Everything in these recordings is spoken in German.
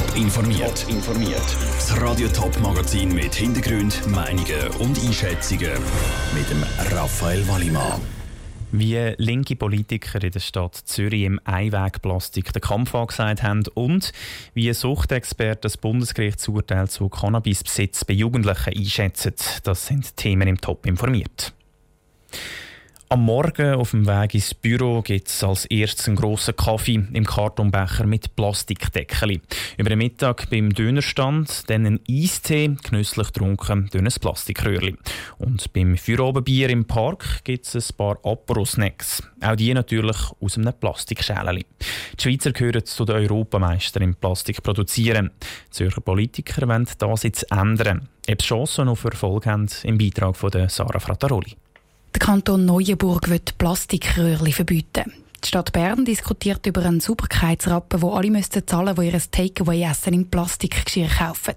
Top informiert. informiert. Das Radio Top Magazin mit Hintergrund, Meinungen und Einschätzungen mit dem Raphael Wallimann. Wie linke Politiker in der Stadt Zürich im Einwegplastik den Kampf angesagt haben und wie Suchtexperten das Bundesgerichtsurteil zu Cannabisbesitz bei Jugendlichen einschätzen, das sind Themen im Top informiert. Am Morgen auf dem Weg ins Büro gibt es als erstes einen grossen Kaffee im Kartonbecher mit Plastikdeckeli. Über den Mittag beim Dönerstand dann ein Eistee, genüsslich getrunken durch ein Plastikröhrchen. Und beim Feierabendbier im Park gibt es ein paar Apero-Snacks. Auch die natürlich aus einem Plastikschälchen. Die Schweizer gehören zu den Europameistern im Plastik produzieren. Die Zürcher Politiker wollen das jetzt ändern. Ob Chancen auf Erfolg haben, im Beitrag von Sarah Frattaroli. Der Kanton Neuenburg wird Plastikröhrchen verbieten. Die Stadt Bern diskutiert über einen Sauberkeitsrappen, wo alle müssten zahlen, die ihr Takeaway-Essen im Plastikgeschirr kaufen.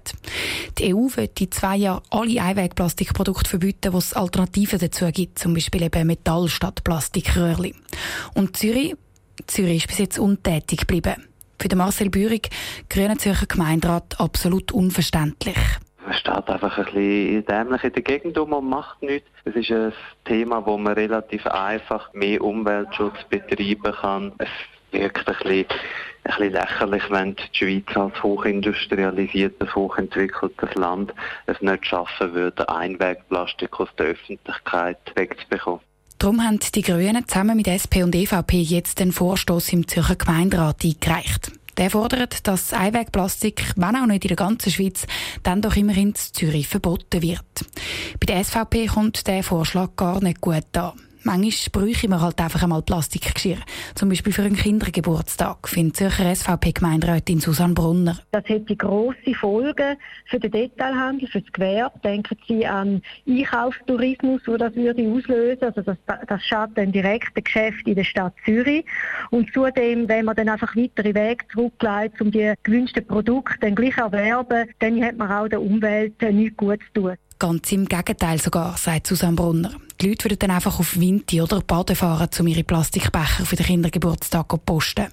Die EU wird in zwei Jahren alle Einwegplastikprodukte verbieten, wo es Alternativen dazu gibt, zum Beispiel eben Metall statt Plastikröhrchen. Und Zürich, Zürich ist bis jetzt untätig geblieben. Für den Marcel Bürig, Grüner Zürcher Gemeinderat, absolut unverständlich. Man steht einfach ein bisschen dämlich in der Gegend um und macht nichts. Es ist ein Thema, wo man relativ einfach mehr Umweltschutz betreiben kann. Es wirkt ein bisschen, ein bisschen lächerlich, wenn die Schweiz als hochindustrialisiertes, hochentwickeltes Land es nicht schaffen würde, Einwegplastik aus der Öffentlichkeit wegzubekommen. Darum haben die Grünen zusammen mit SP und EVP jetzt den Vorstoß im Zürcher Gemeinderat eingereicht. Der fordert, dass Einwegplastik, wenn auch nicht in der ganzen Schweiz, dann doch immerhin in Zürich verboten wird. Bei der SVP kommt der Vorschlag gar nicht gut an. Manchmal bräuchte man halt einfach einmal Plastikgeschirr. Zum Beispiel für einen Kindergeburtstag, findet Zürcher SVP-Gemeinderätin Susanne Brunner. Das hätte grosse Folgen für den Detailhandel, für das Gewerbe. Denken Sie an Einkaufstourismus, wo das würde auslösen. Also das, das schadet dann direkt das Geschäft in der Stadt Zürich. Und zudem, wenn man dann einfach weitere Wege zurückleitet, um die gewünschten Produkte dann gleich erwerben, dann hat man auch der Umwelt nichts Gutes zu tun. Ganz im Gegenteil sogar, sagt Susanne Brunner. Die Leute würden dann einfach auf Winti oder Baden fahren, um ihre Plastikbecher für den Kindergeburtstag zu posten.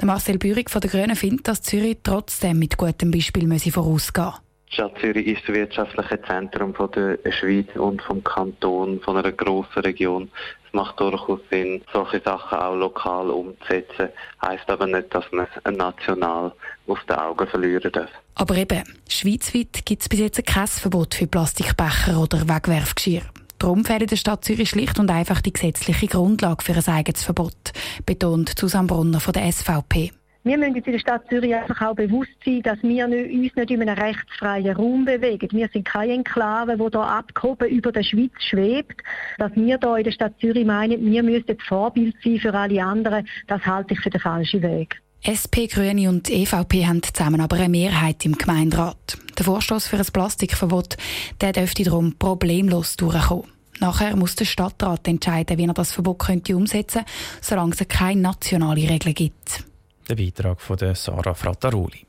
Der Marcel Bürig von der Grünen findet, dass Zürich trotzdem mit gutem Beispiel vorausgehen muss. Die Stadt Zürich ist das wirtschaftliche Zentrum von der Schweiz und vom Kanton, von einer grossen Region. Es macht durchaus Sinn, solche Sachen auch lokal umzusetzen. Heißt aber nicht, dass man es national aus den Augen verlieren darf. Aber eben, schweizweit gibt es bis jetzt kein Verbot für Plastikbecher oder Wegwerfgeschirr. Darum fehlt der Stadt Zürich schlicht und einfach die gesetzliche Grundlage für ein eigenes Verbot, betont Susanne Brunner von der SVP. Wir müssen uns in der Stadt Zürich einfach auch bewusst sein, dass wir uns nicht in einem rechtsfreien Raum bewegen. Wir sind keine Enklave, die hier abgehoben über der Schweiz schwebt. Dass wir hier in der Stadt Zürich meinen, wir müssten Vorbild sein für alle anderen, das halte ich für den falschen Weg. SP, Grüne und EVP haben zusammen aber eine Mehrheit im Gemeinderat. Der Vorstoß für ein Plastikverbot der dürfte darum problemlos durchkommen. Nachher muss der Stadtrat entscheiden, wie er das Verbot könnte umsetzen könnte, solange es keine nationale Regel gibt. Der Beitrag von Sarah Frattaroli.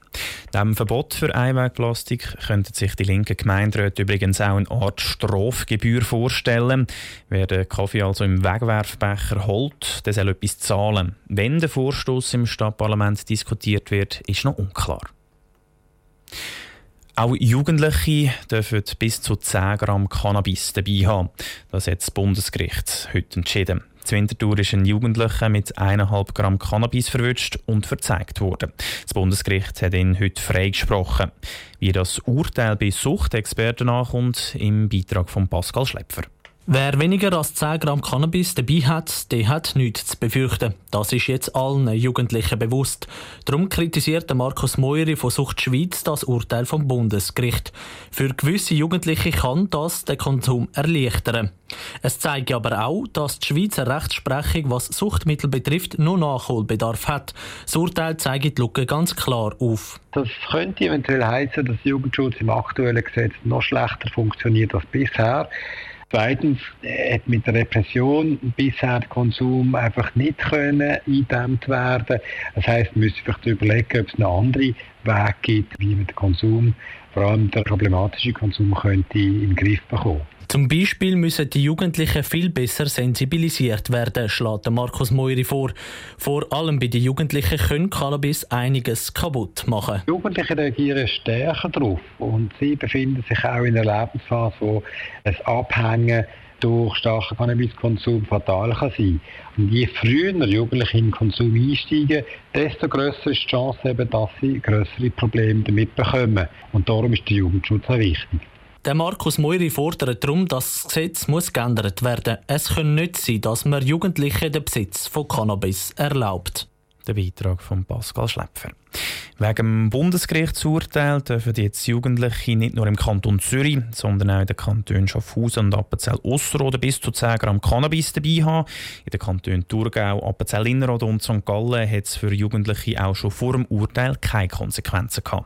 Neben Verbot für Einwegplastik könnten sich die linken Gemeinderäte übrigens auch eine Art Strafgebühr vorstellen. Wer den Kaffee also im Wegwerfbecher holt, der soll etwas zahlen. Wenn der Vorstoß im Stadtparlament diskutiert wird, ist noch unklar. Auch Jugendliche dürfen bis zu 10 Gramm Cannabis dabei haben. Das hat das Bundesgericht heute entschieden. Zu ist ein Jugendlicher mit 1,5 Gramm Cannabis verwünscht und verzeigt worden. Das Bundesgericht hat ihn heute freigesprochen. Wie das Urteil bei Suchtexperten ankommt, im Beitrag von Pascal Schlepfer. Wer weniger als 10 Gramm Cannabis dabei hat, der hat nichts zu befürchten. Das ist jetzt allen Jugendlichen bewusst. Darum kritisiert Markus Meury von Sucht Schweiz das Urteil vom Bundesgericht. Für gewisse Jugendliche kann das den Konsum erleichtern. Es zeigt aber auch, dass die Schweizer Rechtsprechung, was Suchtmittel betrifft, noch Nachholbedarf hat. Das Urteil zeigt die Lücke ganz klar auf. Das könnte eventuell heißen, dass Jugendschutz im aktuellen Gesetz noch schlechter funktioniert als bisher. Zweitens hat mit der Repression bisher der Konsum einfach nicht können eingedämmt werden. Das heißt, man müsste vielleicht überlegen, ob es noch andere Wege gibt, wie man den Konsum, vor allem der problematische Konsum, könnte in den Griff bekommen. Zum Beispiel müssen die Jugendlichen viel besser sensibilisiert werden, schlägt Markus Moiri vor. Vor allem bei den Jugendlichen können Cannabis einiges kaputt machen. Die Jugendlichen reagieren stärker darauf und sie befinden sich auch in einer Lebensphase, wo es Abhängen durch starken Cannabiskonsum fatal kann sein. Und je früher Jugendliche in den Konsum einsteigen, desto grösser ist die Chance, eben, dass sie größere Probleme damit bekommen. Und darum ist der Jugendschutz auch wichtig. Der Markus Meuri fordert darum, dass das Gesetz muss geändert werden muss. Es kann nicht sein, dass man Jugendlichen den Besitz von Cannabis erlaubt. Der Beitrag von Pascal Schlepfer. Wegen dem Bundesgerichtsurteil dürfen jetzt Jugendliche nicht nur im Kanton Zürich, sondern auch in den Kantonen Schaffhausen und Appenzell-Osserrhoden bis zu 10 Gramm Cannabis dabei haben. In den Kantonen Thurgau, Appenzell-Innerrhoden und St. Gallen hat es für Jugendliche auch schon vor dem Urteil keine Konsequenzen gehabt.